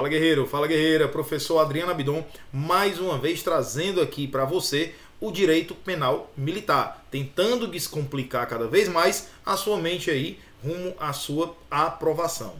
Fala guerreiro, fala guerreira, professor Adriano Abidon, mais uma vez trazendo aqui para você o direito penal militar, tentando descomplicar cada vez mais a sua mente aí rumo à sua aprovação.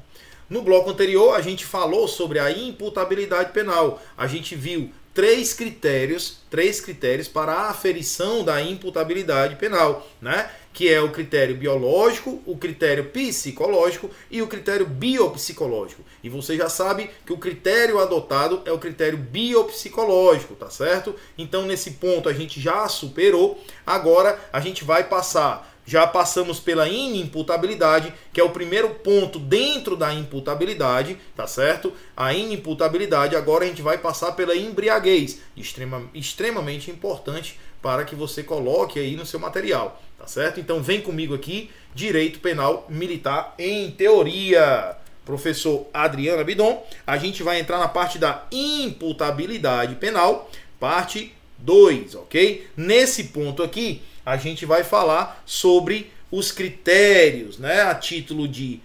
No bloco anterior, a gente falou sobre a imputabilidade penal. A gente viu três critérios, três critérios para a aferição da imputabilidade penal, né? Que é o critério biológico, o critério psicológico e o critério biopsicológico. E você já sabe que o critério adotado é o critério biopsicológico, tá certo? Então nesse ponto a gente já superou. Agora a gente vai passar já passamos pela inimputabilidade, que é o primeiro ponto dentro da imputabilidade, tá certo? A inimputabilidade, agora a gente vai passar pela embriaguez, extrema, extremamente importante para que você coloque aí no seu material, tá certo? Então vem comigo aqui, Direito Penal Militar em Teoria. Professor Adriano Abidon, a gente vai entrar na parte da imputabilidade penal, parte 2, ok? Nesse ponto aqui, a gente vai falar sobre os critérios, né, a título de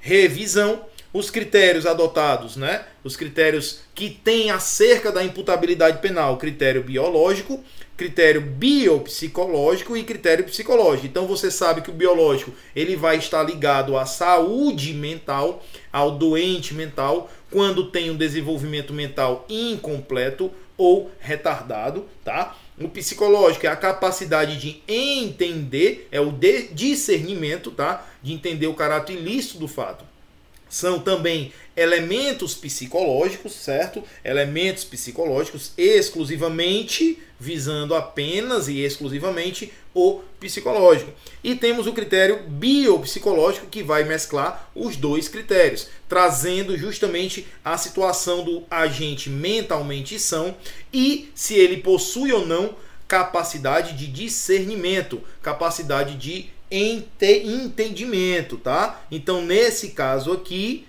revisão, os critérios adotados, né, os critérios que tem acerca da imputabilidade penal, critério biológico, critério biopsicológico e critério psicológico. Então você sabe que o biológico ele vai estar ligado à saúde mental, ao doente mental, quando tem um desenvolvimento mental incompleto ou retardado, tá? O psicológico é a capacidade de entender, é o discernimento, tá? De entender o caráter ilícito do fato. São também elementos psicológicos, certo? Elementos psicológicos exclusivamente visando apenas e exclusivamente o psicológico. E temos o critério biopsicológico que vai mesclar os dois critérios, trazendo justamente a situação do agente mentalmente são e se ele possui ou não capacidade de discernimento, capacidade de entendimento, tá? Então, nesse caso aqui,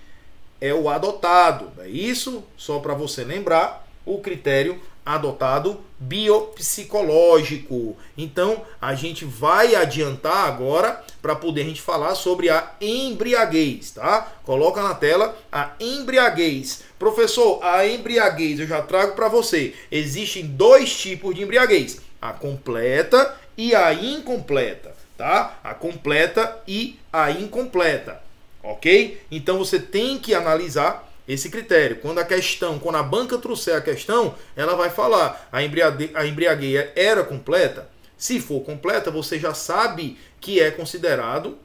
é o adotado, é isso? Só para você lembrar, o critério adotado biopsicológico. Então, a gente vai adiantar agora para poder a gente falar sobre a embriaguez, tá? Coloca na tela a embriaguez. Professor, a embriaguez eu já trago para você. Existem dois tipos de embriaguez: a completa e a incompleta, tá? A completa e a incompleta. OK? Então você tem que analisar esse critério. Quando a questão, quando a banca trouxer a questão, ela vai falar: a, embriague, a embriaguez era completa? Se for completa, você já sabe que é considerado,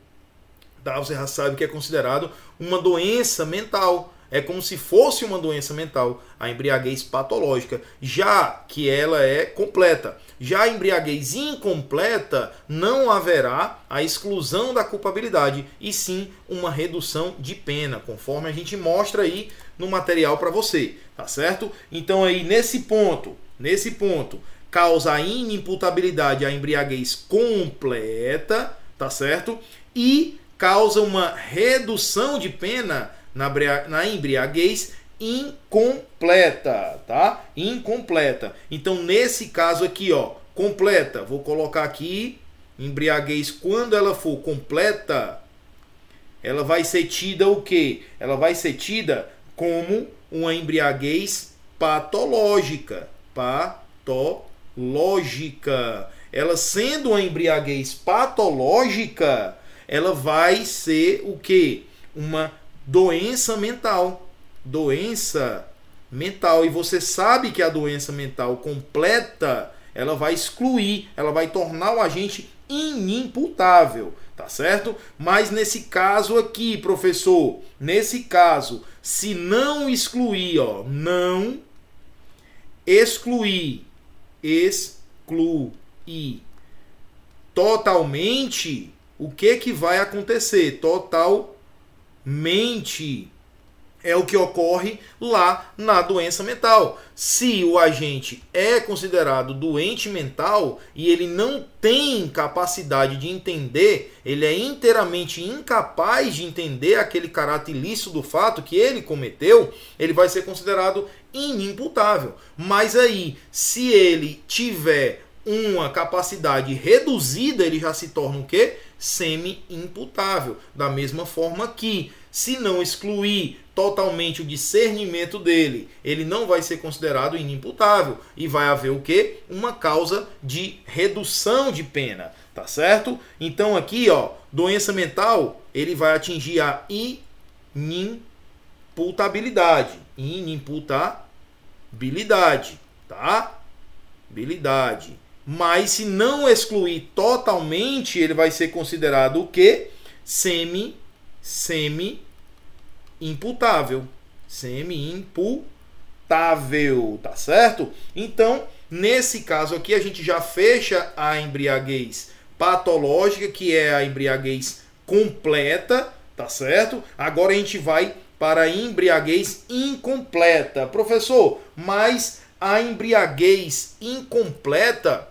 tá? você já sabe que é considerado uma doença mental. É como se fosse uma doença mental, a embriaguez patológica, já que ela é completa. Já a embriaguez incompleta, não haverá a exclusão da culpabilidade, e sim uma redução de pena, conforme a gente mostra aí no material para você, tá certo? Então aí nesse ponto, nesse ponto, causa a inimputabilidade a embriaguez completa, tá certo? E causa uma redução de pena na, na embriaguez incompleta, tá? Incompleta. Então, nesse caso aqui, ó, completa, vou colocar aqui embriaguez quando ela for completa, ela vai ser tida o quê? Ela vai ser tida como uma embriaguez patológica, patológica. Ela sendo uma embriaguez patológica, ela vai ser o quê? Uma doença mental. Doença mental. E você sabe que a doença mental completa, ela vai excluir, ela vai tornar o agente inimputável, tá certo? Mas nesse caso aqui, professor, nesse caso, se não excluir, ó, não excluir, excluir totalmente, o que que vai acontecer? Total mente. É o que ocorre lá na doença mental. Se o agente é considerado doente mental e ele não tem capacidade de entender, ele é inteiramente incapaz de entender aquele caráter ilícito do fato que ele cometeu, ele vai ser considerado inimputável. Mas aí, se ele tiver uma capacidade reduzida, ele já se torna o quê? Semi-imputável. Da mesma forma que se não excluir totalmente o discernimento dele, ele não vai ser considerado inimputável e vai haver o que? Uma causa de redução de pena, tá certo? Então aqui, ó, doença mental, ele vai atingir a inimputabilidade, inimputabilidade, tá? Habilidade. Mas se não excluir totalmente, ele vai ser considerado o que? Semi semi imputável. Semi-imputável, tá certo? Então, nesse caso aqui, a gente já fecha a embriaguez patológica, que é a embriaguez completa, tá certo? Agora a gente vai para a embriaguez incompleta. Professor, mas a embriaguez incompleta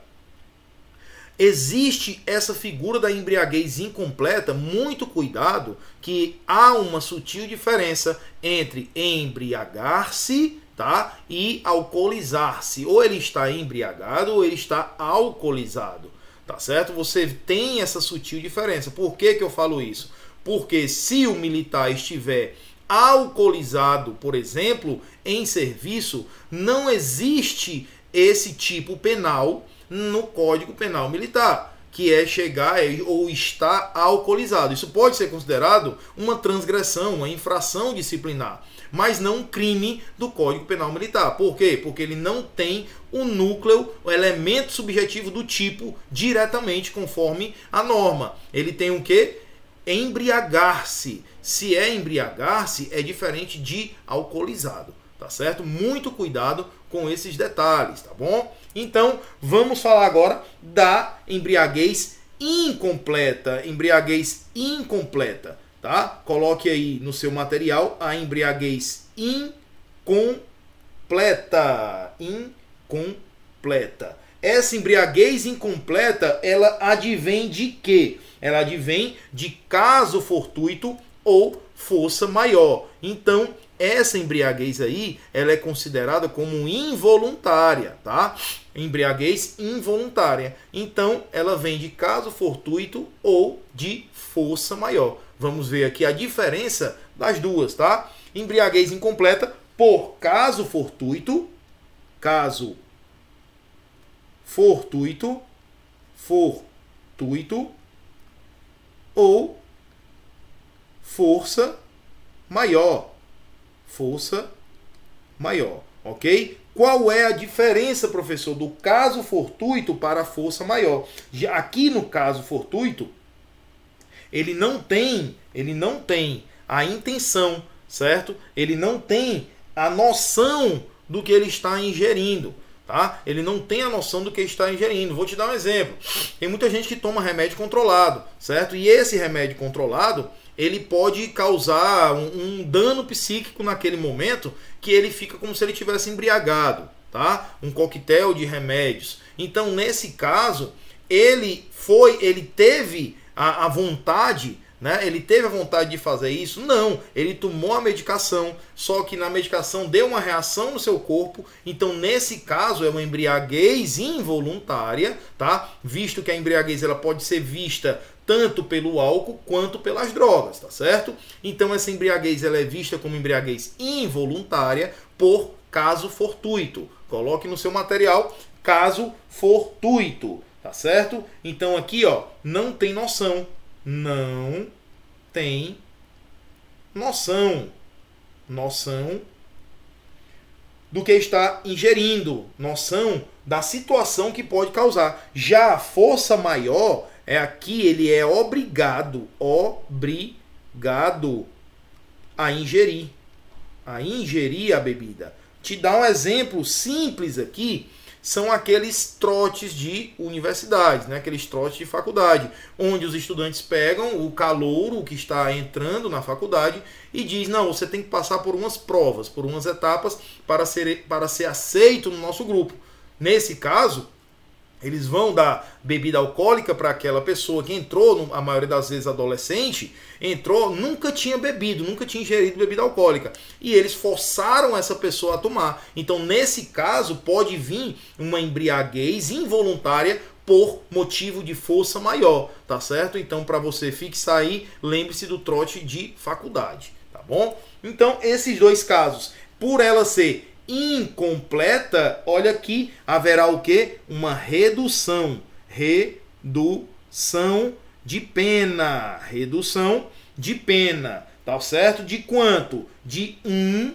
existe essa figura da embriaguez incompleta, muito cuidado, que há uma sutil diferença entre embriagar-se tá? e alcoolizar-se. Ou ele está embriagado ou ele está alcoolizado. Tá certo? Você tem essa sutil diferença. Por que, que eu falo isso? Porque se o militar estiver alcoolizado, por exemplo, em serviço, não existe esse tipo penal no Código Penal Militar, que é chegar ou estar alcoolizado. Isso pode ser considerado uma transgressão, uma infração disciplinar, mas não um crime do Código Penal Militar. Por quê? Porque ele não tem o núcleo, o elemento subjetivo do tipo diretamente conforme a norma. Ele tem o quê? Embriagar-se. Se é embriagar-se, é diferente de alcoolizado, tá certo? Muito cuidado com esses detalhes, tá bom? Então, vamos falar agora da embriaguez incompleta, embriaguez incompleta, tá? Coloque aí no seu material a embriaguez incompleta, incompleta. Essa embriaguez incompleta, ela advém de quê? Ela advém de caso fortuito ou força maior. Então, essa embriaguez aí, ela é considerada como involuntária, tá? Embriaguez involuntária. Então, ela vem de caso fortuito ou de força maior. Vamos ver aqui a diferença das duas, tá? Embriaguez incompleta por caso fortuito, caso fortuito, fortuito ou força maior força maior, ok? Qual é a diferença, professor, do caso fortuito para a força maior? Aqui no caso fortuito, ele não tem, ele não tem a intenção, certo? Ele não tem a noção do que ele está ingerindo, tá? Ele não tem a noção do que está ingerindo. Vou te dar um exemplo. Tem muita gente que toma remédio controlado, certo? E esse remédio controlado, ele pode causar um, um, dano psíquico naquele momento que ele fica como se ele tivesse embriagado, tá? Um coquetel de remédios. Então, nesse caso, ele foi, ele teve a, a vontade né? Ele teve a vontade de fazer isso? Não. Ele tomou a medicação, só que na medicação deu uma reação no seu corpo. Então, nesse caso, é uma embriaguez involuntária, tá? Visto que a embriaguez ela pode ser vista tanto pelo álcool quanto pelas drogas, tá certo? Então, essa embriaguez ela é vista como embriaguez involuntária por caso fortuito. Coloque no seu material caso fortuito, tá certo? Então aqui, ó, não tem noção, não tem noção. Noção do que está ingerindo, noção da situação que pode causar. Já a força maior é aqui, ele é obrigado, obrigado a ingerir, a ingerir a bebida. Te dar um exemplo simples aqui são aqueles trotes de universidade, né? aqueles trotes de faculdade, onde os estudantes pegam o calouro que está entrando na faculdade e diz, não, você tem que passar por umas provas, por umas etapas para ser, para ser aceito no nosso grupo. Nesse caso, eles vão dar bebida alcoólica para aquela pessoa que entrou, a maioria das vezes adolescente, entrou, nunca tinha bebido, nunca tinha ingerido bebida alcoólica. E eles forçaram essa pessoa a tomar. Então, nesse caso, pode vir uma embriaguez involuntária por motivo de força maior, tá certo? Então, para você fixar aí, lembre-se do trote de faculdade, tá bom? Então, esses dois casos, por ela ser incompleta, olha aqui, haverá o que? Uma redução. Redução de pena. Redução de pena. Tá certo? De quanto? De 1 um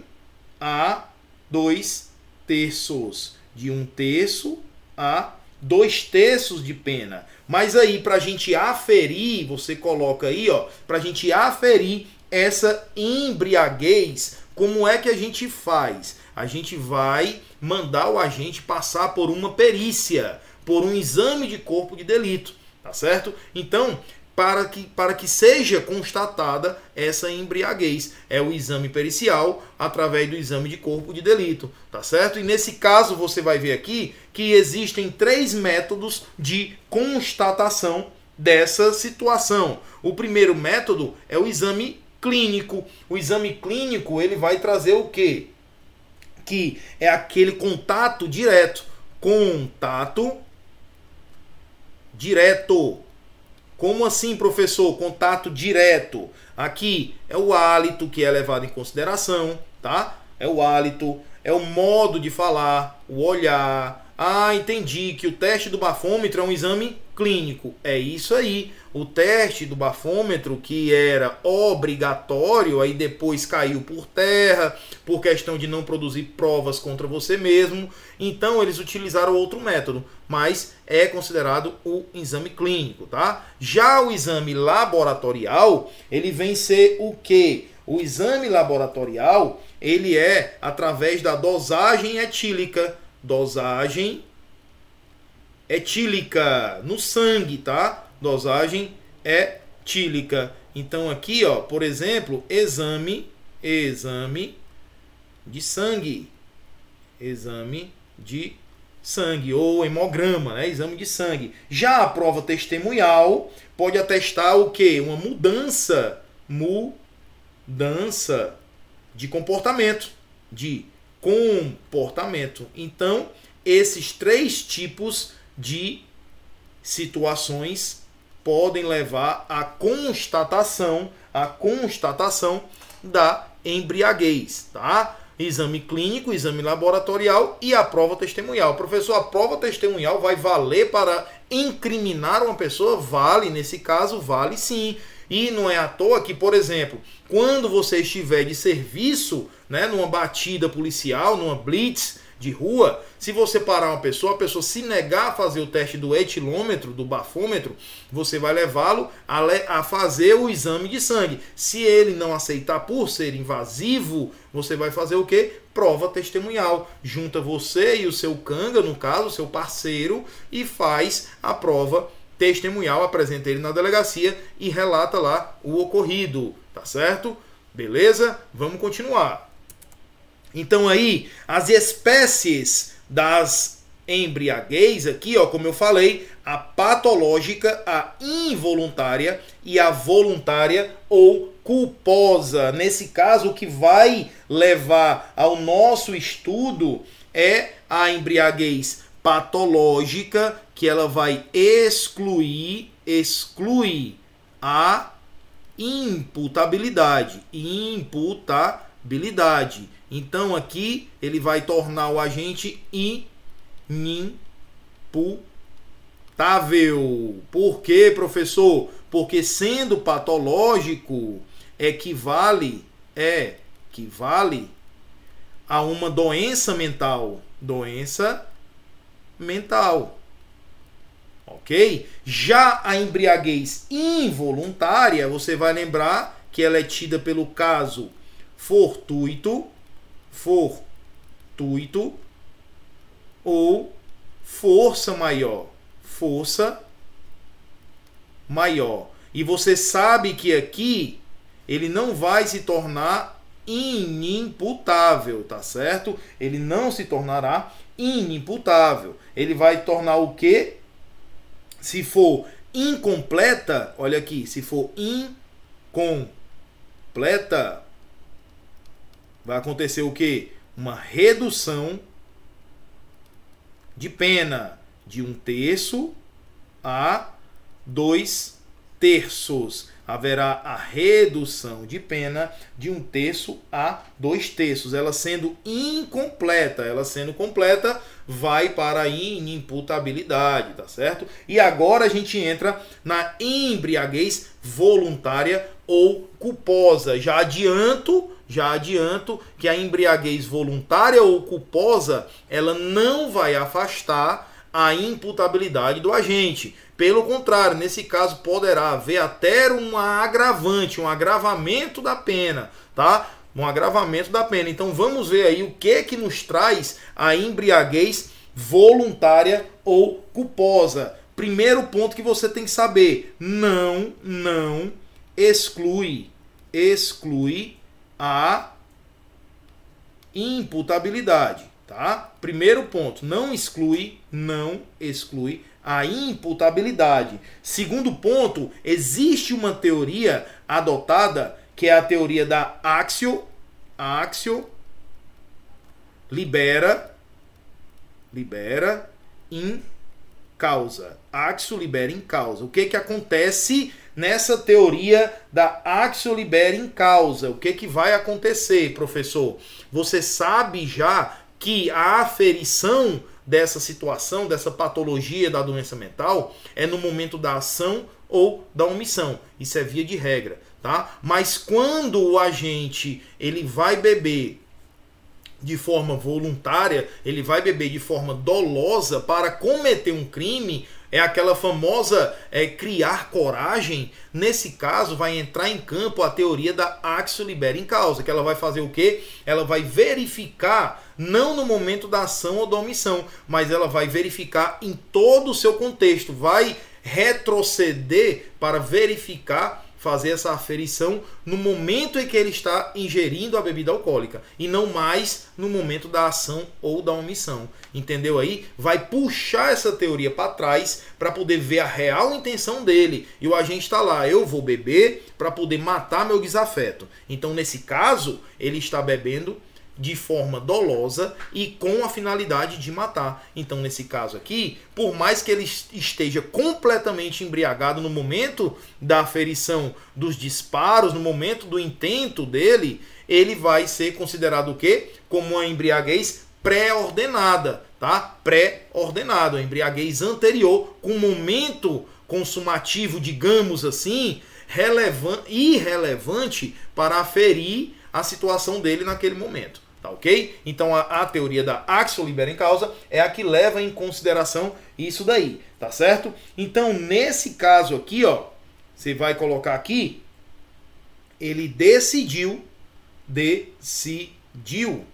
a 2 terços. De um terço a dois terços de pena. Mas aí, para a gente aferir, você coloca aí, ó, para a gente aferir essa embriaguez, como é que a gente faz? A gente vai mandar o agente passar por uma perícia, por um exame de corpo de delito, tá certo? Então, para que, para que seja constatada essa embriaguez. É o exame pericial através do exame de corpo de delito, tá certo? E nesse caso você vai ver aqui que existem três métodos de constatação dessa situação. O primeiro método é o exame clínico. O exame clínico ele vai trazer o quê? Que é aquele contato direto. Contato direto como assim, professor? Contato direto. Aqui é o hálito que é levado em consideração, tá? É o hálito, é o modo de falar, o olhar. Ah, entendi que o teste do bafômetro é um exame clínico. É isso aí. O teste do bafômetro, que era obrigatório, aí depois caiu por terra, por questão de não produzir provas contra você mesmo. Então eles utilizaram outro método, mas é considerado o exame clínico, tá? Já o exame laboratorial, ele vem ser o quê? O exame laboratorial, ele é através da dosagem etílica, dosagem etílica no sangue, tá? Dosagem etílica. Então aqui, ó, por exemplo, exame, exame de sangue, exame de sangue ou hemograma, né? Exame de sangue. Já a prova testemunhal pode atestar o que? Uma mudança, mudança de comportamento, de comportamento. Então, esses três tipos de situações podem levar à constatação, à constatação da embriaguez, tá? Exame clínico, exame laboratorial e a prova testemunhal. Professor, a prova testemunhal vai valer para incriminar uma pessoa? Vale, nesse caso, vale sim. E não é à toa que, por exemplo, quando você estiver de serviço, né, numa batida policial, numa blitz, de rua, se você parar uma pessoa, a pessoa se negar a fazer o teste do etilômetro, do bafômetro, você vai levá-lo a, a fazer o exame de sangue. Se ele não aceitar por ser invasivo, você vai fazer o que? Prova testemunhal. Junta você e o seu canga, no caso, seu parceiro, e faz a prova testemunhal, apresenta ele na delegacia e relata lá o ocorrido, tá certo? Beleza? Vamos continuar. Então aí, as espécies das embriaguez aqui, ó, como eu falei, a patológica, a involuntária e a voluntária ou culposa. Nesse caso, o que vai levar ao nosso estudo é a embriaguez patológica, que ela vai excluir, exclui a imputabilidade, imputabilidade. Então aqui ele vai tornar o agente inimputável. Por quê, professor? Porque sendo patológico equivale é equivale a uma doença mental, doença mental. OK? Já a embriaguez involuntária, você vai lembrar que ela é tida pelo caso fortuito fortuito ou força maior. Força maior. E você sabe que aqui ele não vai se tornar inimputável, tá certo? Ele não se tornará inimputável. Ele vai tornar o que? Se for incompleta, olha aqui, se for incompleta, vai acontecer o que? Uma redução de pena de um terço a dois terços. Haverá a redução de pena de um terço a dois terços. Ela sendo incompleta, ela sendo completa, vai para a inimputabilidade, tá certo? E agora a gente entra na embriaguez voluntária ou culposa. Já adianto, já adianto que a embriaguez voluntária ou culposa, ela não vai afastar a imputabilidade do agente. Pelo contrário, nesse caso poderá haver até uma agravante, um agravamento da pena, tá? Um agravamento da pena. Então vamos ver aí o que é que nos traz a embriaguez voluntária ou culposa. Primeiro ponto que você tem que saber: não, não exclui, exclui a imputabilidade, tá? Primeiro ponto, não exclui, não exclui a imputabilidade. Segundo ponto, existe uma teoria adotada que é a teoria da axio, axio libera libera em causa. Axio libera em causa. O que que acontece nessa teoria da axio libera em causa? O que que vai acontecer, professor? Você sabe já que a aferição dessa situação, dessa patologia da doença mental, é no momento da ação ou da omissão. Isso é via de regra, tá? Mas quando o agente ele vai beber de forma voluntária, ele vai beber de forma dolosa para cometer um crime, é aquela famosa é, criar coragem. Nesse caso, vai entrar em campo a teoria da axio libera em causa, que ela vai fazer o quê? Ela vai verificar, não no momento da ação ou da omissão, mas ela vai verificar em todo o seu contexto, vai retroceder para verificar fazer essa aferição no momento em que ele está ingerindo a bebida alcoólica e não mais no momento da ação ou da omissão. Entendeu aí? Vai puxar essa teoria para trás para poder ver a real intenção dele. E o agente está lá, eu vou beber para poder matar meu desafeto. Então, nesse caso, ele está bebendo de forma dolosa e com a finalidade de matar. Então, nesse caso aqui, por mais que ele esteja completamente embriagado no momento da aferição dos disparos, no momento do intento dele, ele vai ser considerado o quê? Como uma embriaguez pré-ordenada, tá? Pré-ordenado, a embriaguez anterior, com momento consumativo, digamos assim, relevante, irrelevante para aferir a situação dele naquele momento. Tá ok? Então a, a teoria da axio libera em causa é a que leva em consideração isso daí, tá certo? Então nesse caso aqui, ó, você vai colocar aqui, ele decidiu, decidiu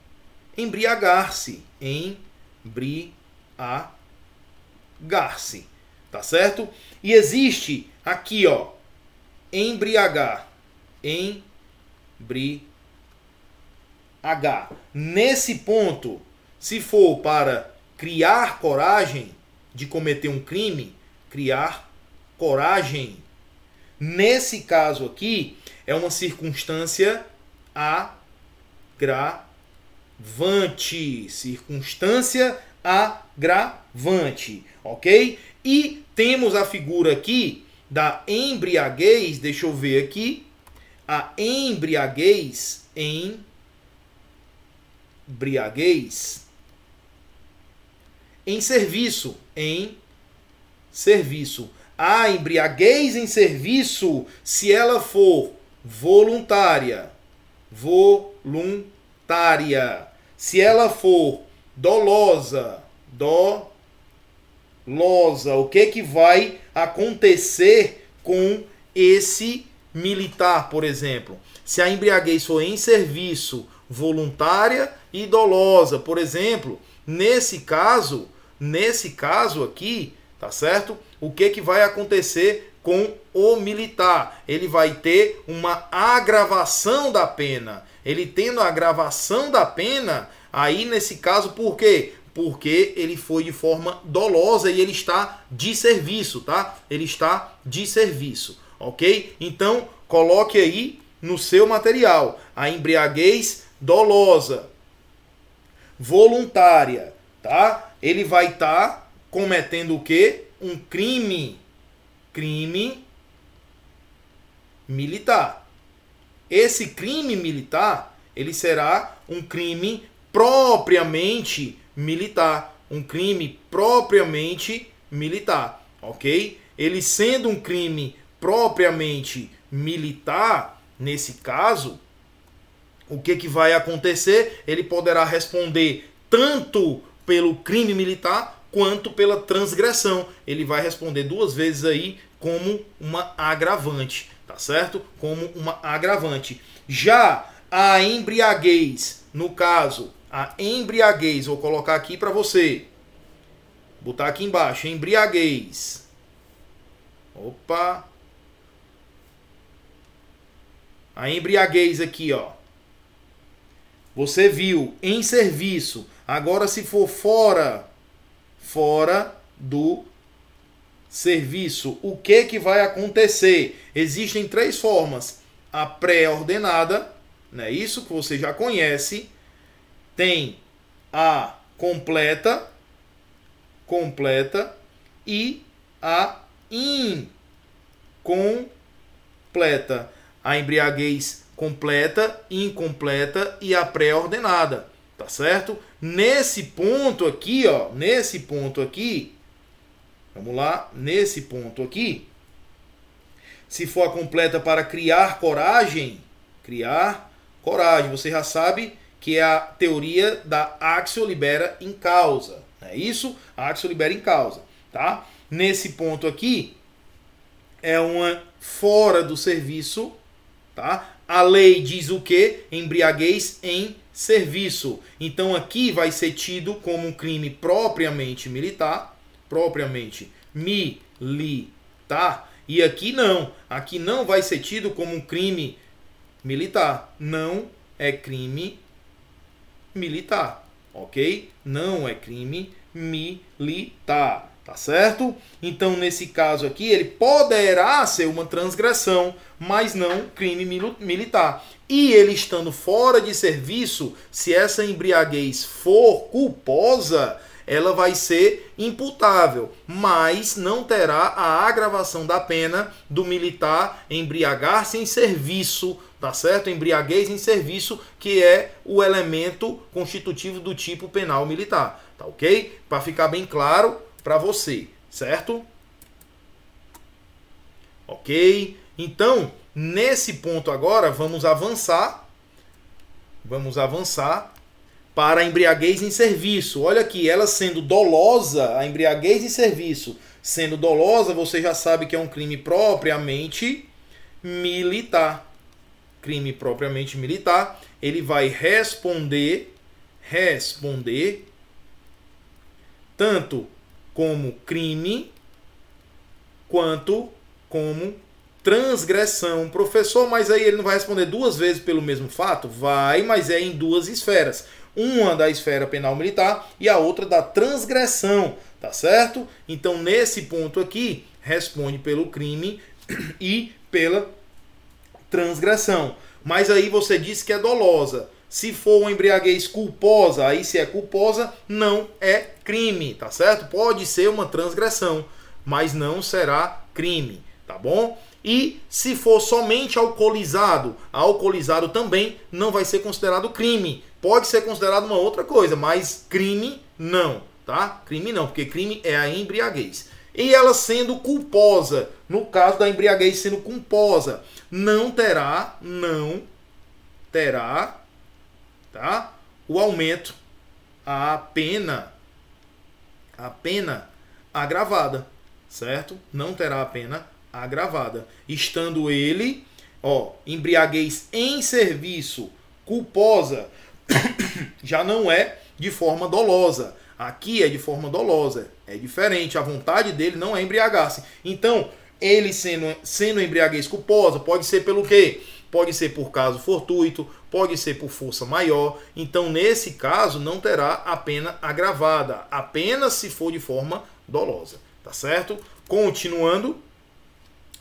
embriagar-se, embriagar-se, tá certo? E existe aqui, ó, embriagar, embriagar H. Nesse ponto, se for para criar coragem de cometer um crime, criar coragem. Nesse caso aqui, é uma circunstância agravante. Circunstância agravante, ok? E temos a figura aqui da embriaguez, deixa eu ver aqui, a embriaguez em embriaguez em serviço, em serviço. A embriaguez em serviço, se ela for voluntária, voluntária. Se ela for dolosa, dolosa, o que que vai acontecer com esse militar, por exemplo? Se a embriaguez for em serviço, voluntária e dolosa. Por exemplo, nesse caso, nesse caso aqui, tá certo? O que que vai acontecer com o militar? Ele vai ter uma agravação da pena. Ele tendo a agravação da pena, aí nesse caso, por quê? Porque ele foi de forma dolosa e ele está de serviço, tá? Ele está de serviço, ok? Então, coloque aí no seu material a embriaguez dolosa, voluntária, tá? Ele vai estar tá cometendo o quê? Um crime, crime, militar. Esse crime militar, ele será um crime propriamente militar, um crime propriamente militar, OK? Ele sendo um crime propriamente militar, nesse caso, o que, que vai acontecer? Ele poderá responder tanto pelo crime militar quanto pela transgressão. Ele vai responder duas vezes aí como uma agravante, tá certo? Como uma agravante. Já a embriaguez, no caso, a embriaguez, vou colocar aqui para você. Botar aqui embaixo, embriaguez. Opa. A embriaguez aqui, ó. Você viu em serviço. Agora se for fora fora do serviço, o que que vai acontecer? Existem três formas: a pré-ordenada, né? Isso que você já conhece. Tem a completa, completa e a incompleta. A embriaguez completa, incompleta e a pré-ordenada, tá certo? Nesse ponto aqui, ó, nesse ponto aqui, vamos lá, nesse ponto aqui, se for a completa para criar coragem, criar coragem, você já sabe que é a teoria da axio libera em causa, é isso? Axio libera em causa, tá? Nesse ponto aqui é uma fora do serviço, tá? A lei diz o que? Embriaguez em serviço. Então aqui vai ser tido como um crime propriamente militar, propriamente militar. E aqui não. Aqui não vai ser tido como um crime militar. Não é crime militar, ok? Não é crime militar. Tá certo? Então, nesse caso aqui, ele poderá ser uma transgressão, mas não crime militar. E ele estando fora de serviço, se essa embriaguez for culposa, ela vai ser imputável, mas não terá a agravação da pena do militar embriagar-se em serviço, tá certo? Embriaguez em serviço, que é o elemento constitutivo do tipo penal militar, tá ok? Para ficar bem claro, para você, certo? Ok? Então, nesse ponto agora, vamos avançar. Vamos avançar para a embriaguez em serviço. Olha aqui, ela sendo dolosa, a embriaguez em serviço sendo dolosa, você já sabe que é um crime propriamente militar. Crime propriamente militar, ele vai responder responder tanto como crime quanto como transgressão. Professor, mas aí ele não vai responder duas vezes pelo mesmo fato? Vai, mas é em duas esferas. Uma da esfera penal militar e a outra da transgressão, tá certo? Então, nesse ponto aqui, responde pelo crime e pela transgressão. Mas aí você disse que é dolosa. Se for uma embriaguez culposa, aí se é culposa, não é crime, tá certo? Pode ser uma transgressão, mas não será crime, tá bom? E se for somente alcoolizado, alcoolizado também não vai ser considerado crime. Pode ser considerado uma outra coisa, mas crime não, tá? Crime não, porque crime é a embriaguez. E ela sendo culposa, no caso da embriaguez sendo culposa, não terá, não terá tá? O aumento a pena a pena agravada, certo? Não terá a pena agravada, estando ele, ó, embriaguez em serviço culposa, já não é de forma dolosa. Aqui é de forma dolosa, é diferente. A vontade dele não é embriagar-se. Então, ele sendo, sendo embriaguez culposa, pode ser pelo quê? Pode ser por caso fortuito, pode ser por força maior. Então, nesse caso, não terá a pena agravada, apenas se for de forma dolosa, tá certo? Continuando.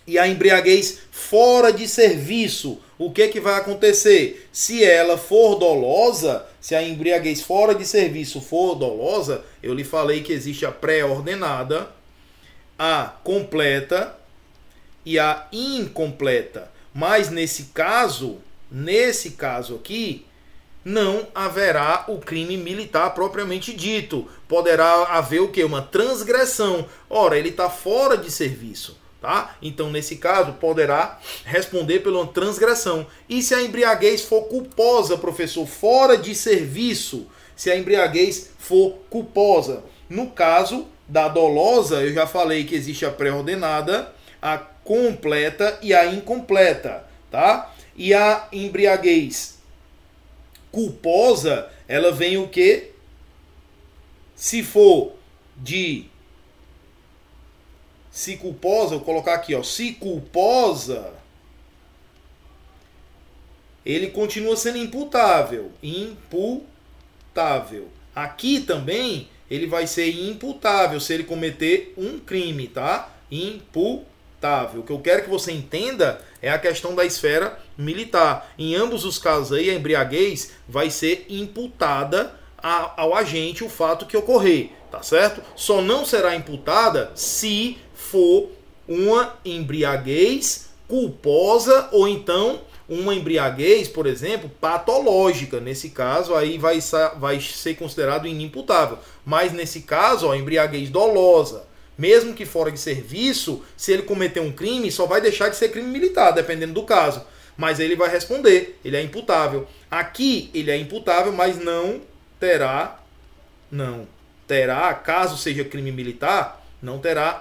E a embriaguez fora de serviço, o que que vai acontecer? Se ela for dolosa, se a embriaguez fora de serviço for dolosa, eu lhe falei que existe a pré-ordenada, a completa e a incompleta. Mas nesse caso, nesse caso aqui, não haverá o crime militar propriamente dito. Poderá haver o que? Uma transgressão. Ora, ele está fora de serviço. Tá? Então, nesse caso, poderá responder pela transgressão. E se a embriaguez for culposa, professor, fora de serviço, se a embriaguez for culposa. No caso da dolosa, eu já falei que existe a pré-ordenada, a completa e a incompleta, tá? E a embriaguez culposa, ela vem o que? Se for de se culposa, vou colocar aqui, ó, se culposa, ele continua sendo imputável, imputável. Aqui também ele vai ser imputável se ele cometer um crime, tá? Imputável. O que eu quero que você entenda é a questão da esfera militar. Em ambos os casos aí, a embriaguez vai ser imputada ao agente o fato que ocorrer, tá certo? Só não será imputada se for uma embriaguez culposa ou então uma embriaguez, por exemplo, patológica. Nesse caso, aí vai, vai ser considerado inimputável. Mas nesse caso, ó, embriaguez dolosa, mesmo que fora de serviço, se ele cometer um crime, só vai deixar de ser crime militar, dependendo do caso. Mas ele vai responder, ele é imputável. Aqui ele é imputável, mas não terá, não terá, caso seja crime militar, não terá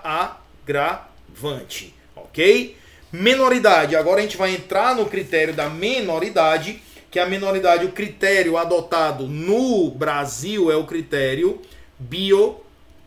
agravante, ok? Menoridade. Agora a gente vai entrar no critério da menoridade, que a menoridade, o critério adotado no Brasil é o critério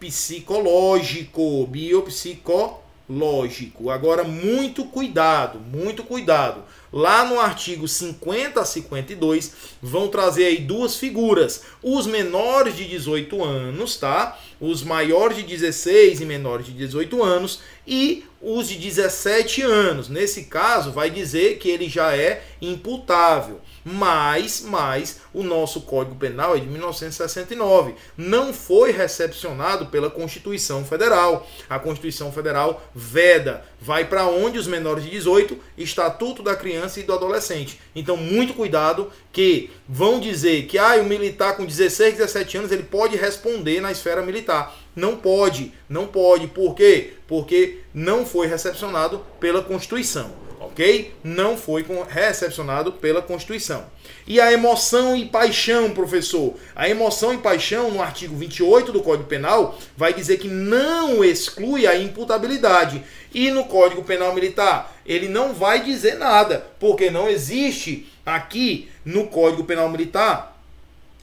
biopsicológico. Biopsicológico. Agora, muito cuidado, muito cuidado. Lá no artigo 50 a 52 vão trazer aí duas figuras. Os menores de 18 anos, tá? Os maiores de 16 e menores de 18 anos e os de 17 anos. Nesse caso, vai dizer que ele já é imputável. Mas, mas o nosso Código Penal é de 1969. Não foi recepcionado pela Constituição Federal. A Constituição Federal veda, vai para onde os menores de 18, Estatuto da Criança e do Adolescente. Então, muito cuidado que vão dizer que ah, o militar com 16, 17 anos ele pode responder na esfera militar. Não pode, não pode. Por quê? Porque não foi recepcionado pela Constituição, ok? Não foi recepcionado pela Constituição. E a emoção e paixão, professor? A emoção e paixão, no artigo 28 do Código Penal, vai dizer que não exclui a imputabilidade. E no Código Penal Militar, ele não vai dizer nada, porque não existe aqui no Código Penal Militar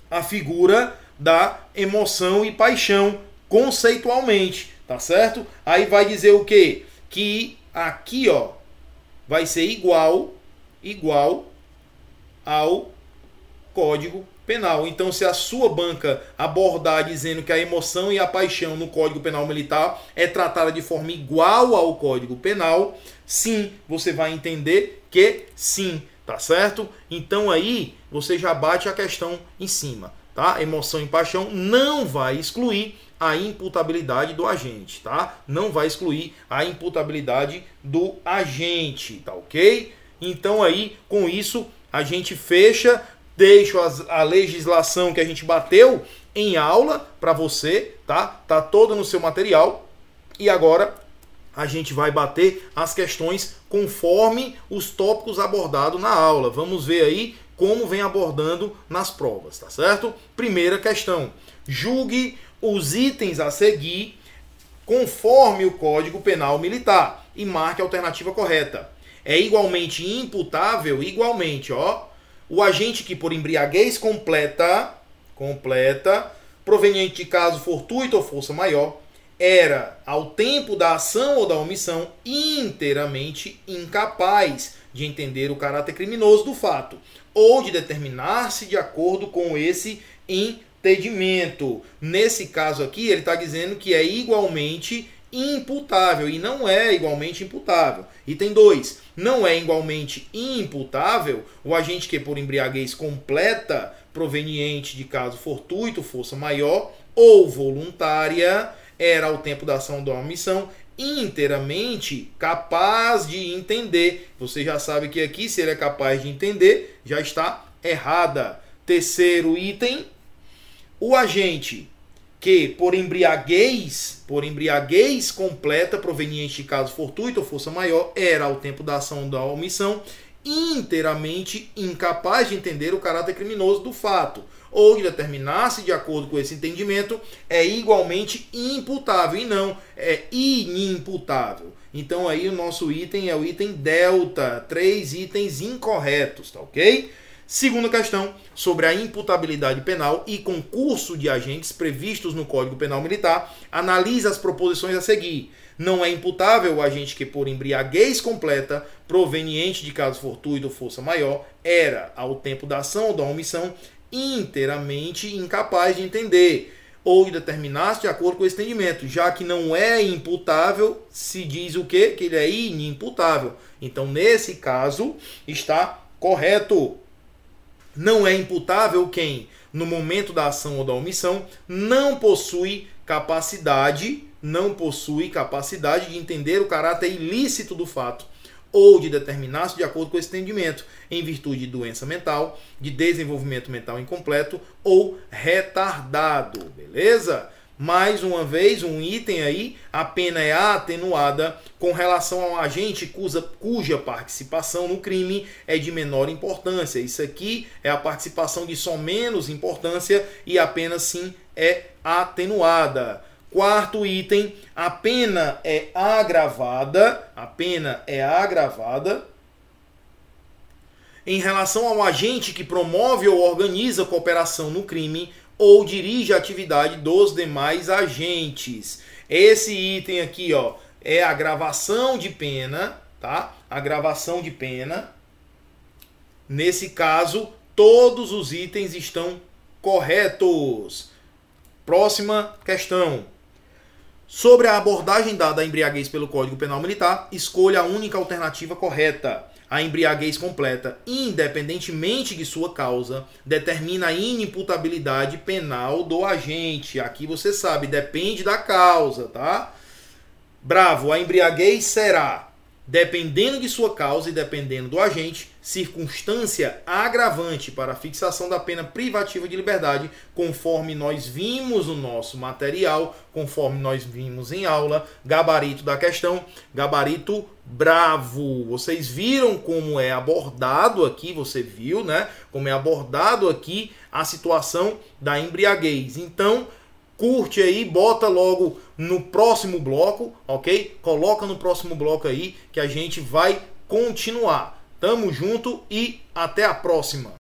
a figura da emoção e paixão conceitualmente, tá certo? Aí vai dizer o quê? Que aqui, ó, vai ser igual igual ao Código Penal. Então, se a sua banca abordar dizendo que a emoção e a paixão no Código Penal Militar é tratada de forma igual ao Código Penal, sim, você vai entender que sim, tá certo? Então aí você já bate a questão em cima, tá? Emoção e paixão não vai excluir a imputabilidade do agente, tá? Não vai excluir a imputabilidade do agente, tá ok? Então aí, com isso, a gente fecha, deixo as, a legislação que a gente bateu em aula para você, tá? Tá todo no seu material. E agora a gente vai bater as questões conforme os tópicos abordados na aula. Vamos ver aí como vem abordando nas provas, tá certo? Primeira questão: julgue os itens a seguir conforme o Código Penal Militar e marque a alternativa correta. É igualmente imputável, igualmente, ó, o agente que por embriaguez completa, completa, proveniente de caso fortuito ou força maior, era, ao tempo da ação ou da omissão, inteiramente incapaz de entender o caráter criminoso do fato, ou de determinar-se de acordo com esse entendimento. Nesse caso aqui, ele está dizendo que é igualmente imputável e não é igualmente imputável. Item 2. Não é igualmente imputável o agente que por embriaguez completa proveniente de caso fortuito, força maior ou voluntária era ao tempo da ação da omissão inteiramente capaz de entender. Você já sabe que aqui, se ele é capaz de entender, já está errada. Terceiro item, o agente que por embriaguez, por embriaguez completa proveniente de caso fortuito ou força maior, era ao tempo da ação da omissão inteiramente incapaz de entender o caráter criminoso do fato ou de determinar-se de acordo com esse entendimento é igualmente imputável e não é inimputável. Então aí o nosso item é o item delta, três itens incorretos, tá OK? Segunda questão, sobre a imputabilidade penal e concurso de agentes previstos no Código Penal Militar, analisa as proposições a seguir. Não é imputável o agente que, por embriaguez completa, proveniente de caso fortuito ou força maior, era, ao tempo da ação ou da omissão, inteiramente incapaz de entender ou de determinar-se de acordo com o entendimento, já que não é imputável, se diz o quê? Que ele é inimputável. Então, nesse caso, está correto não é imputável quem, no momento da ação ou da omissão, não possui capacidade, não possui capacidade de entender o caráter ilícito do fato ou de determinar-se de acordo com esse entendimento, em virtude de doença mental, de desenvolvimento mental incompleto ou retardado, beleza? Mais uma vez, um item aí, a pena é atenuada com relação a um agente cuja, cuja participação no crime é de menor importância. Isso aqui é a participação de só menos importância e a pena sim é atenuada. Quarto item, a pena é agravada, a pena é agravada em relação ao agente que promove ou organiza cooperação no crime ou dirige a atividade dos demais agentes. Esse item aqui, ó, é a gravação de pena, tá? A gravação de pena. Nesse caso, todos os itens estão corretos. Próxima questão. Sobre a abordagem dada à embriaguez pelo Código Penal Militar, escolha a única alternativa correta a embriaguez completa, independentemente de sua causa, determina a inimputabilidade penal do agente. Aqui você sabe, depende da causa, tá? Bravo, a embriaguez será dependendo de sua causa e dependendo do agente, circunstância agravante para a fixação da pena privativa de liberdade, conforme nós vimos no nosso material, conforme nós vimos em aula, gabarito da questão, gabarito bravo. Vocês viram como é abordado aqui, você viu, né? Como é abordado aqui a situação da embriaguez. Então, curte aí, bota logo no próximo bloco, ok? Coloca no próximo bloco aí que a gente vai continuar. Tamo junto e até a próxima.